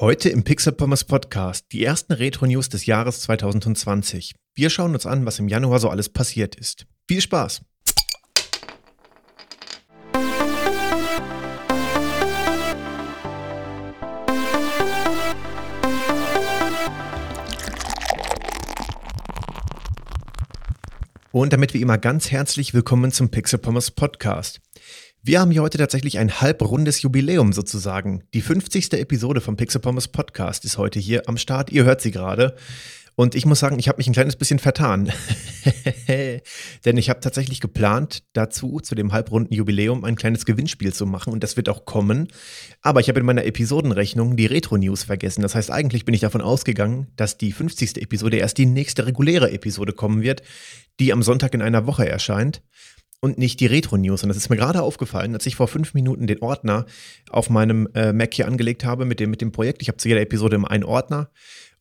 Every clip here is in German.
Heute im Pixel Pommes Podcast die ersten Retro-News des Jahres 2020. Wir schauen uns an, was im Januar so alles passiert ist. Viel Spaß! Und damit wie immer ganz herzlich willkommen zum Pixel Pommes Podcast. Wir haben hier heute tatsächlich ein halbrundes Jubiläum sozusagen. Die 50. Episode vom Pixel Pommes Podcast ist heute hier am Start. Ihr hört sie gerade. Und ich muss sagen, ich habe mich ein kleines bisschen vertan. Denn ich habe tatsächlich geplant, dazu, zu dem halbrunden Jubiläum, ein kleines Gewinnspiel zu machen. Und das wird auch kommen. Aber ich habe in meiner Episodenrechnung die Retro-News vergessen. Das heißt, eigentlich bin ich davon ausgegangen, dass die 50. Episode erst die nächste reguläre Episode kommen wird, die am Sonntag in einer Woche erscheint und nicht die Retro-News. Und das ist mir gerade aufgefallen, als ich vor fünf Minuten den Ordner auf meinem äh, Mac hier angelegt habe mit dem, mit dem Projekt. Ich habe zu jeder Episode immer einen Ordner.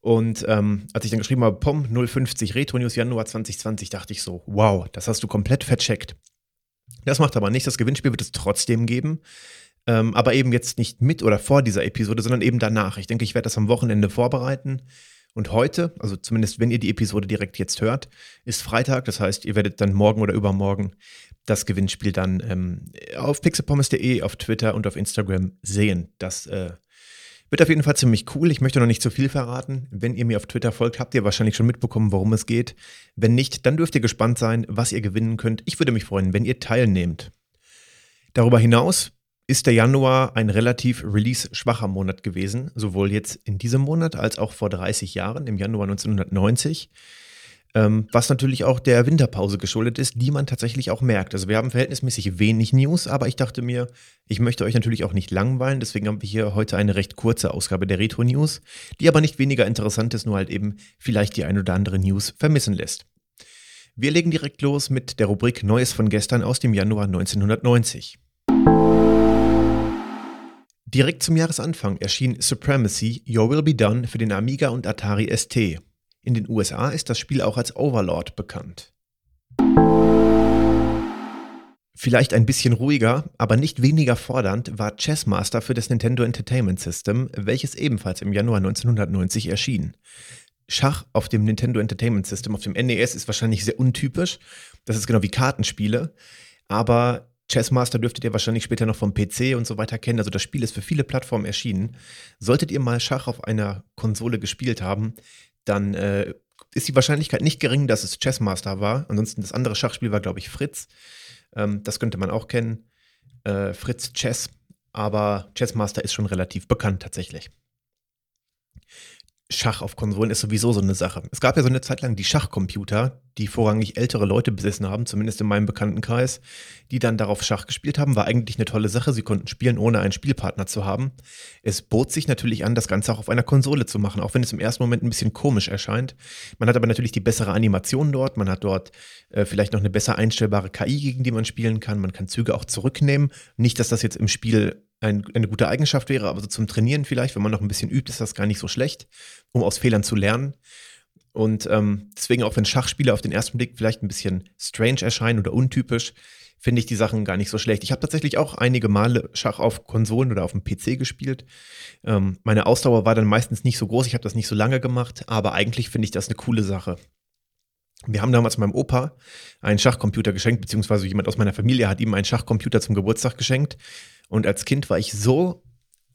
Und ähm, als ich dann geschrieben habe, POM 050 Retro News Januar 2020, dachte ich so, wow, das hast du komplett vercheckt. Das macht aber nichts, das Gewinnspiel wird es trotzdem geben. Ähm, aber eben jetzt nicht mit oder vor dieser Episode, sondern eben danach. Ich denke, ich werde das am Wochenende vorbereiten. Und heute, also zumindest wenn ihr die Episode direkt jetzt hört, ist Freitag. Das heißt, ihr werdet dann morgen oder übermorgen das Gewinnspiel dann ähm, auf pixelpommes.de, auf Twitter und auf Instagram sehen. Das äh, wird auf jeden Fall ziemlich cool. Ich möchte noch nicht zu viel verraten. Wenn ihr mir auf Twitter folgt, habt ihr wahrscheinlich schon mitbekommen, worum es geht. Wenn nicht, dann dürft ihr gespannt sein, was ihr gewinnen könnt. Ich würde mich freuen, wenn ihr teilnehmt. Darüber hinaus ist der Januar ein relativ release-schwacher Monat gewesen, sowohl jetzt in diesem Monat als auch vor 30 Jahren, im Januar 1990. Ähm, was natürlich auch der Winterpause geschuldet ist, die man tatsächlich auch merkt. Also wir haben verhältnismäßig wenig News, aber ich dachte mir, ich möchte euch natürlich auch nicht langweilen, deswegen haben wir hier heute eine recht kurze Ausgabe der Retro News, die aber nicht weniger interessant ist, nur halt eben vielleicht die ein oder andere News vermissen lässt. Wir legen direkt los mit der Rubrik Neues von gestern aus dem Januar 1990. Direkt zum Jahresanfang erschien Supremacy Your Will Be Done für den Amiga und Atari ST. In den USA ist das Spiel auch als Overlord bekannt. Vielleicht ein bisschen ruhiger, aber nicht weniger fordernd war Chessmaster für das Nintendo Entertainment System, welches ebenfalls im Januar 1990 erschien. Schach auf dem Nintendo Entertainment System, auf dem NES, ist wahrscheinlich sehr untypisch. Das ist genau wie Kartenspiele. Aber Chessmaster dürftet ihr wahrscheinlich später noch vom PC und so weiter kennen. Also das Spiel ist für viele Plattformen erschienen. Solltet ihr mal Schach auf einer Konsole gespielt haben, dann äh, ist die Wahrscheinlichkeit nicht gering, dass es Chessmaster war. Ansonsten das andere Schachspiel war, glaube ich, Fritz. Ähm, das könnte man auch kennen. Äh, Fritz Chess. Aber Chessmaster ist schon relativ bekannt tatsächlich. Schach auf Konsolen ist sowieso so eine Sache. Es gab ja so eine Zeit lang die Schachcomputer, die vorrangig ältere Leute besessen haben, zumindest in meinem Bekanntenkreis, die dann darauf Schach gespielt haben. War eigentlich eine tolle Sache. Sie konnten spielen, ohne einen Spielpartner zu haben. Es bot sich natürlich an, das Ganze auch auf einer Konsole zu machen, auch wenn es im ersten Moment ein bisschen komisch erscheint. Man hat aber natürlich die bessere Animation dort. Man hat dort äh, vielleicht noch eine besser einstellbare KI, gegen die man spielen kann. Man kann Züge auch zurücknehmen. Nicht, dass das jetzt im Spiel ein, eine gute Eigenschaft wäre, aber so zum Trainieren vielleicht, wenn man noch ein bisschen übt, ist das gar nicht so schlecht, um aus Fehlern zu lernen. Und ähm, deswegen, auch wenn Schachspiele auf den ersten Blick vielleicht ein bisschen strange erscheinen oder untypisch, finde ich die Sachen gar nicht so schlecht. Ich habe tatsächlich auch einige Male Schach auf Konsolen oder auf dem PC gespielt. Ähm, meine Ausdauer war dann meistens nicht so groß, ich habe das nicht so lange gemacht, aber eigentlich finde ich das eine coole Sache. Wir haben damals meinem Opa einen Schachcomputer geschenkt, beziehungsweise jemand aus meiner Familie hat ihm einen Schachcomputer zum Geburtstag geschenkt. Und als Kind war ich so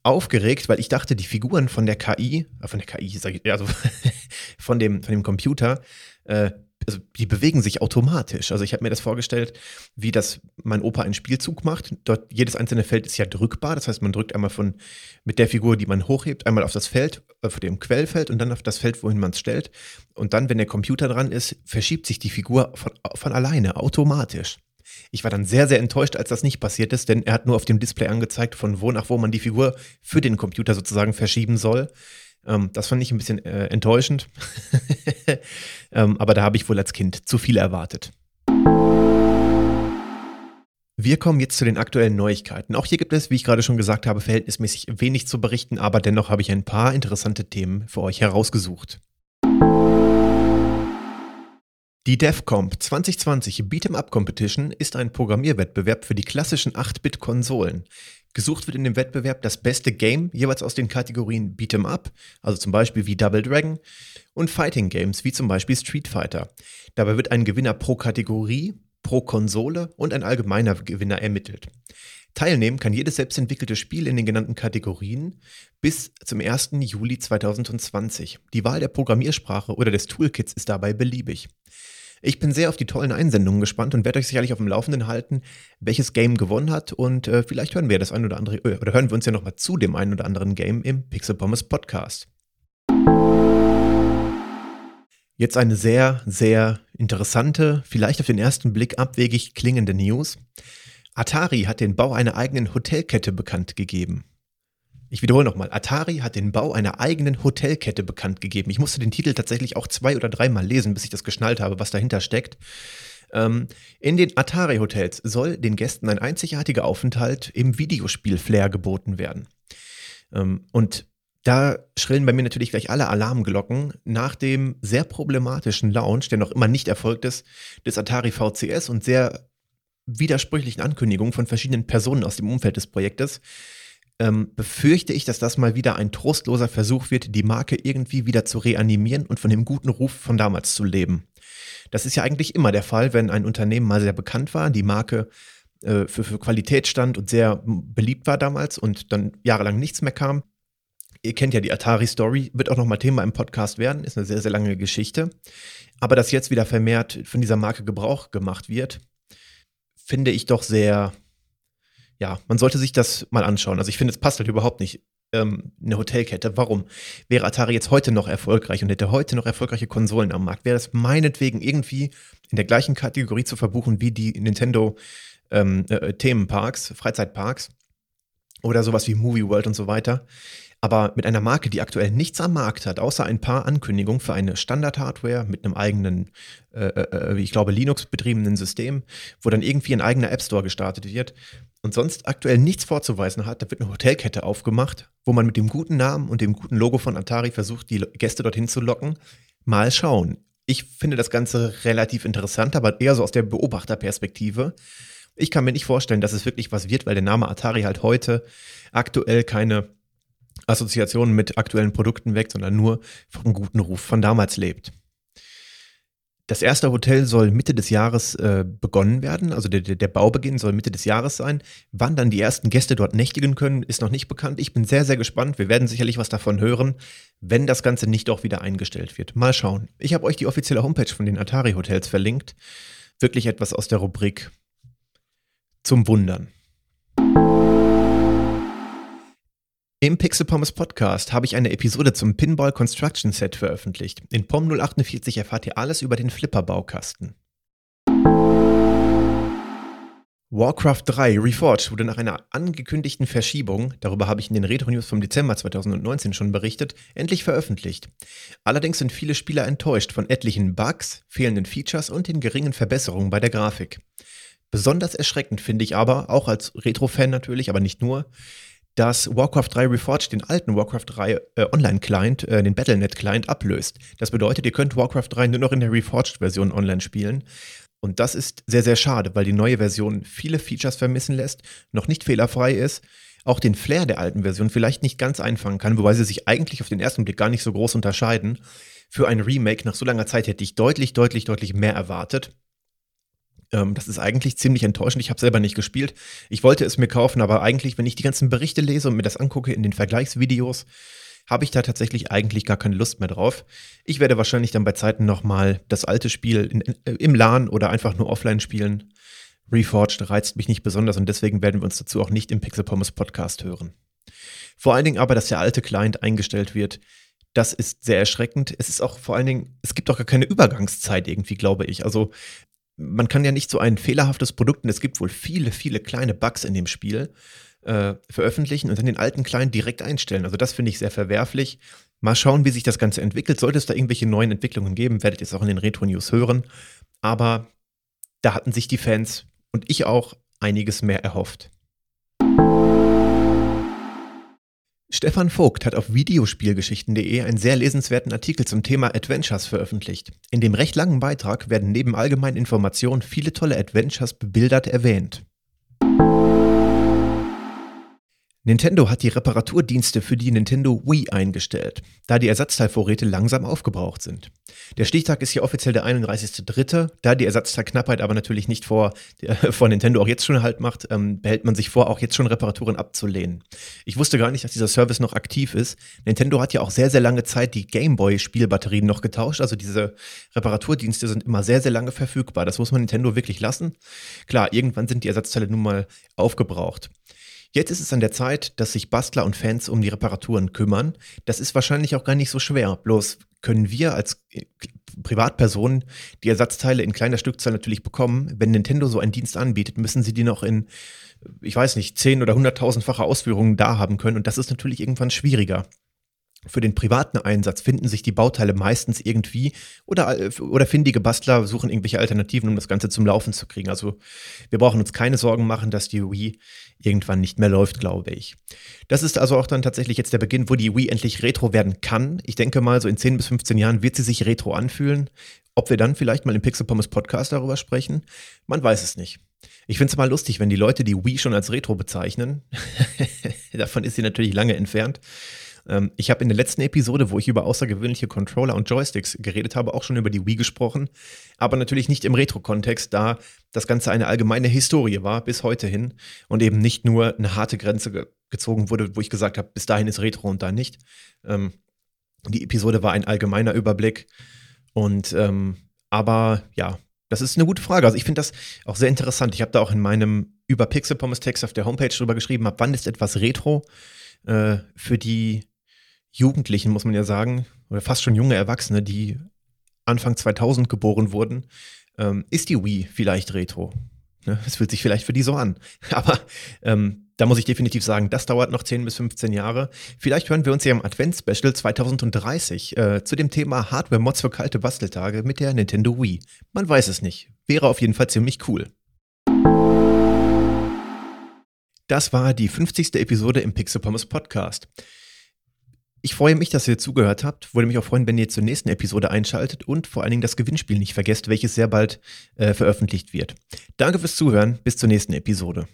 aufgeregt, weil ich dachte, die Figuren von der KI, äh, von der KI, ich, also von dem, von dem Computer, äh, also die bewegen sich automatisch. Also ich habe mir das vorgestellt, wie das mein Opa einen Spielzug macht. Dort jedes einzelne Feld ist ja drückbar. Das heißt, man drückt einmal von mit der Figur, die man hochhebt, einmal auf das Feld, auf dem Quellfeld und dann auf das Feld, wohin man es stellt. Und dann, wenn der Computer dran ist, verschiebt sich die Figur von, von alleine, automatisch. Ich war dann sehr, sehr enttäuscht, als das nicht passiert ist, denn er hat nur auf dem Display angezeigt, von wo nach wo man die Figur für den Computer sozusagen verschieben soll. Ähm, das fand ich ein bisschen äh, enttäuschend. ähm, aber da habe ich wohl als Kind zu viel erwartet. Wir kommen jetzt zu den aktuellen Neuigkeiten. Auch hier gibt es, wie ich gerade schon gesagt habe, verhältnismäßig wenig zu berichten, aber dennoch habe ich ein paar interessante Themen für euch herausgesucht. Die DevComp 2020 Beat'em Up Competition ist ein Programmierwettbewerb für die klassischen 8-Bit-Konsolen. Gesucht wird in dem Wettbewerb das beste Game, jeweils aus den Kategorien Beat'em Up, also zum Beispiel wie Double Dragon, und Fighting Games, wie zum Beispiel Street Fighter. Dabei wird ein Gewinner pro Kategorie, pro Konsole und ein allgemeiner Gewinner ermittelt. Teilnehmen kann jedes selbstentwickelte Spiel in den genannten Kategorien bis zum 1. Juli 2020. Die Wahl der Programmiersprache oder des Toolkits ist dabei beliebig. Ich bin sehr auf die tollen Einsendungen gespannt und werde euch sicherlich auf dem Laufenden halten, welches Game gewonnen hat. Und äh, vielleicht hören wir das ein oder andere, äh, oder hören wir uns ja nochmal zu dem einen oder anderen Game im Pixel Pommes Podcast. Jetzt eine sehr, sehr interessante, vielleicht auf den ersten Blick abwegig klingende News. Atari hat den Bau einer eigenen Hotelkette bekannt gegeben. Ich wiederhole nochmal, Atari hat den Bau einer eigenen Hotelkette bekannt gegeben. Ich musste den Titel tatsächlich auch zwei oder dreimal lesen, bis ich das geschnallt habe, was dahinter steckt. Ähm, in den Atari-Hotels soll den Gästen ein einzigartiger Aufenthalt im Videospiel-Flair geboten werden. Ähm, und da schrillen bei mir natürlich gleich alle Alarmglocken nach dem sehr problematischen Launch, der noch immer nicht erfolgt ist, des Atari VCS und sehr widersprüchlichen Ankündigungen von verschiedenen Personen aus dem Umfeld des Projektes ähm, befürchte ich, dass das mal wieder ein trostloser Versuch wird, die Marke irgendwie wieder zu reanimieren und von dem guten Ruf von damals zu leben. Das ist ja eigentlich immer der Fall, wenn ein Unternehmen mal sehr bekannt war, die Marke äh, für, für Qualität stand und sehr beliebt war damals und dann jahrelang nichts mehr kam. Ihr kennt ja die Atari-Story, wird auch nochmal Thema im Podcast werden, ist eine sehr, sehr lange Geschichte. Aber dass jetzt wieder vermehrt von dieser Marke Gebrauch gemacht wird, finde ich doch sehr, ja, man sollte sich das mal anschauen. Also ich finde, es passt halt überhaupt nicht. Ähm, eine Hotelkette. Warum? Wäre Atari jetzt heute noch erfolgreich und hätte heute noch erfolgreiche Konsolen am Markt, wäre das meinetwegen irgendwie in der gleichen Kategorie zu verbuchen wie die Nintendo ähm, äh, Themenparks, Freizeitparks oder sowas wie Movie World und so weiter. Aber mit einer Marke, die aktuell nichts am Markt hat, außer ein paar Ankündigungen für eine Standard-Hardware mit einem eigenen, äh, äh, äh ich glaube, Linux-betriebenen System, wo dann irgendwie ein eigener App Store gestartet wird und sonst aktuell nichts vorzuweisen hat, da wird eine Hotelkette aufgemacht, wo man mit dem guten Namen und dem guten Logo von Atari versucht, die Gäste dorthin zu locken. Mal schauen. Ich finde das Ganze relativ interessant, aber eher so aus der Beobachterperspektive. Ich kann mir nicht vorstellen, dass es wirklich was wird, weil der Name Atari halt heute aktuell keine Assoziationen mit aktuellen Produkten weckt, sondern nur vom guten Ruf von damals lebt. Das erste Hotel soll Mitte des Jahres äh, begonnen werden, also der, der Baubeginn soll Mitte des Jahres sein. Wann dann die ersten Gäste dort nächtigen können, ist noch nicht bekannt. Ich bin sehr, sehr gespannt. Wir werden sicherlich was davon hören, wenn das Ganze nicht auch wieder eingestellt wird. Mal schauen. Ich habe euch die offizielle Homepage von den Atari Hotels verlinkt. Wirklich etwas aus der Rubrik zum Wundern. Im Pixel Pommes Podcast habe ich eine Episode zum Pinball Construction Set veröffentlicht. In POM 048 erfahrt ihr alles über den Flipper-Baukasten. Warcraft 3 Reforged wurde nach einer angekündigten Verschiebung, darüber habe ich in den Retro News vom Dezember 2019 schon berichtet, endlich veröffentlicht. Allerdings sind viele Spieler enttäuscht von etlichen Bugs, fehlenden Features und den geringen Verbesserungen bei der Grafik. Besonders erschreckend finde ich aber, auch als Retro-Fan natürlich, aber nicht nur, dass Warcraft 3 Reforged den alten Warcraft 3 äh, Online-Client, äh, den Battlenet-Client, ablöst. Das bedeutet, ihr könnt Warcraft 3 nur noch in der Reforged-Version online spielen. Und das ist sehr, sehr schade, weil die neue Version viele Features vermissen lässt, noch nicht fehlerfrei ist, auch den Flair der alten Version vielleicht nicht ganz einfangen kann, wobei sie sich eigentlich auf den ersten Blick gar nicht so groß unterscheiden. Für ein Remake nach so langer Zeit hätte ich deutlich, deutlich, deutlich mehr erwartet. Ähm, das ist eigentlich ziemlich enttäuschend. Ich habe selber nicht gespielt. Ich wollte es mir kaufen, aber eigentlich, wenn ich die ganzen Berichte lese und mir das angucke in den Vergleichsvideos, habe ich da tatsächlich eigentlich gar keine Lust mehr drauf. Ich werde wahrscheinlich dann bei Zeiten nochmal das alte Spiel in, äh, im LAN oder einfach nur offline spielen. Reforged reizt mich nicht besonders und deswegen werden wir uns dazu auch nicht im Pixel Pommes Podcast hören. Vor allen Dingen aber, dass der alte Client eingestellt wird, das ist sehr erschreckend. Es ist auch vor allen Dingen, es gibt auch gar keine Übergangszeit irgendwie, glaube ich. Also man kann ja nicht so ein fehlerhaftes Produkt, und es gibt wohl viele, viele kleine Bugs in dem Spiel, äh, veröffentlichen und dann den alten Client direkt einstellen. Also das finde ich sehr verwerflich. Mal schauen, wie sich das Ganze entwickelt. Sollte es da irgendwelche neuen Entwicklungen geben, werdet ihr es auch in den Retro-News hören. Aber da hatten sich die Fans und ich auch einiges mehr erhofft. Stefan Vogt hat auf videospielgeschichten.de einen sehr lesenswerten Artikel zum Thema Adventures veröffentlicht. In dem recht langen Beitrag werden neben allgemeinen Informationen viele tolle Adventures bebildert erwähnt. Nintendo hat die Reparaturdienste für die Nintendo Wii eingestellt, da die Ersatzteilvorräte langsam aufgebraucht sind. Der Stichtag ist hier offiziell der 31.3., da die Ersatzteilknappheit aber natürlich nicht vor, äh, vor Nintendo auch jetzt schon Halt macht, ähm, behält man sich vor, auch jetzt schon Reparaturen abzulehnen. Ich wusste gar nicht, dass dieser Service noch aktiv ist. Nintendo hat ja auch sehr, sehr lange Zeit die Gameboy-Spielbatterien noch getauscht, also diese Reparaturdienste sind immer sehr, sehr lange verfügbar. Das muss man Nintendo wirklich lassen. Klar, irgendwann sind die Ersatzteile nun mal aufgebraucht. Jetzt ist es an der Zeit, dass sich Bastler und Fans um die Reparaturen kümmern. Das ist wahrscheinlich auch gar nicht so schwer. Bloß können wir als äh, Privatpersonen die Ersatzteile in kleiner Stückzahl natürlich bekommen. Wenn Nintendo so einen Dienst anbietet, müssen sie die noch in, ich weiß nicht, 10 oder 100.000-fache Ausführungen da haben können. Und das ist natürlich irgendwann schwieriger. Für den privaten Einsatz finden sich die Bauteile meistens irgendwie oder, oder findige Bastler suchen irgendwelche Alternativen, um das Ganze zum Laufen zu kriegen. Also wir brauchen uns keine Sorgen machen, dass die Wii irgendwann nicht mehr läuft, glaube ich. Das ist also auch dann tatsächlich jetzt der Beginn, wo die Wii endlich retro werden kann. Ich denke mal, so in 10 bis 15 Jahren wird sie sich retro anfühlen. Ob wir dann vielleicht mal im Pixel Pommes Podcast darüber sprechen, man weiß es nicht. Ich finde es mal lustig, wenn die Leute die Wii schon als Retro bezeichnen. Davon ist sie natürlich lange entfernt. Ähm, ich habe in der letzten Episode, wo ich über außergewöhnliche Controller und Joysticks geredet habe, auch schon über die Wii gesprochen, aber natürlich nicht im Retro-Kontext, da das Ganze eine allgemeine Historie war bis heute hin und eben nicht nur eine harte Grenze ge gezogen wurde, wo ich gesagt habe, bis dahin ist Retro und da nicht. Ähm, die Episode war ein allgemeiner Überblick und ähm, aber ja, das ist eine gute Frage. Also ich finde das auch sehr interessant. Ich habe da auch in meinem über Pixel Pommes Text auf der Homepage drüber geschrieben, ab wann ist etwas Retro äh, für die Jugendlichen, muss man ja sagen, oder fast schon junge Erwachsene, die Anfang 2000 geboren wurden, ähm, ist die Wii vielleicht retro. Ne? Es fühlt sich vielleicht für die so an. Aber ähm, da muss ich definitiv sagen, das dauert noch 10 bis 15 Jahre. Vielleicht hören wir uns ja im Advents-Special 2030 äh, zu dem Thema Hardware-Mods für kalte Basteltage mit der Nintendo Wii. Man weiß es nicht. Wäre auf jeden Fall ziemlich cool. Das war die 50. Episode im Pixel Pommes Podcast. Ich freue mich, dass ihr zugehört habt. Würde mich auch freuen, wenn ihr zur nächsten Episode einschaltet und vor allen Dingen das Gewinnspiel nicht vergesst, welches sehr bald äh, veröffentlicht wird. Danke fürs Zuhören. Bis zur nächsten Episode.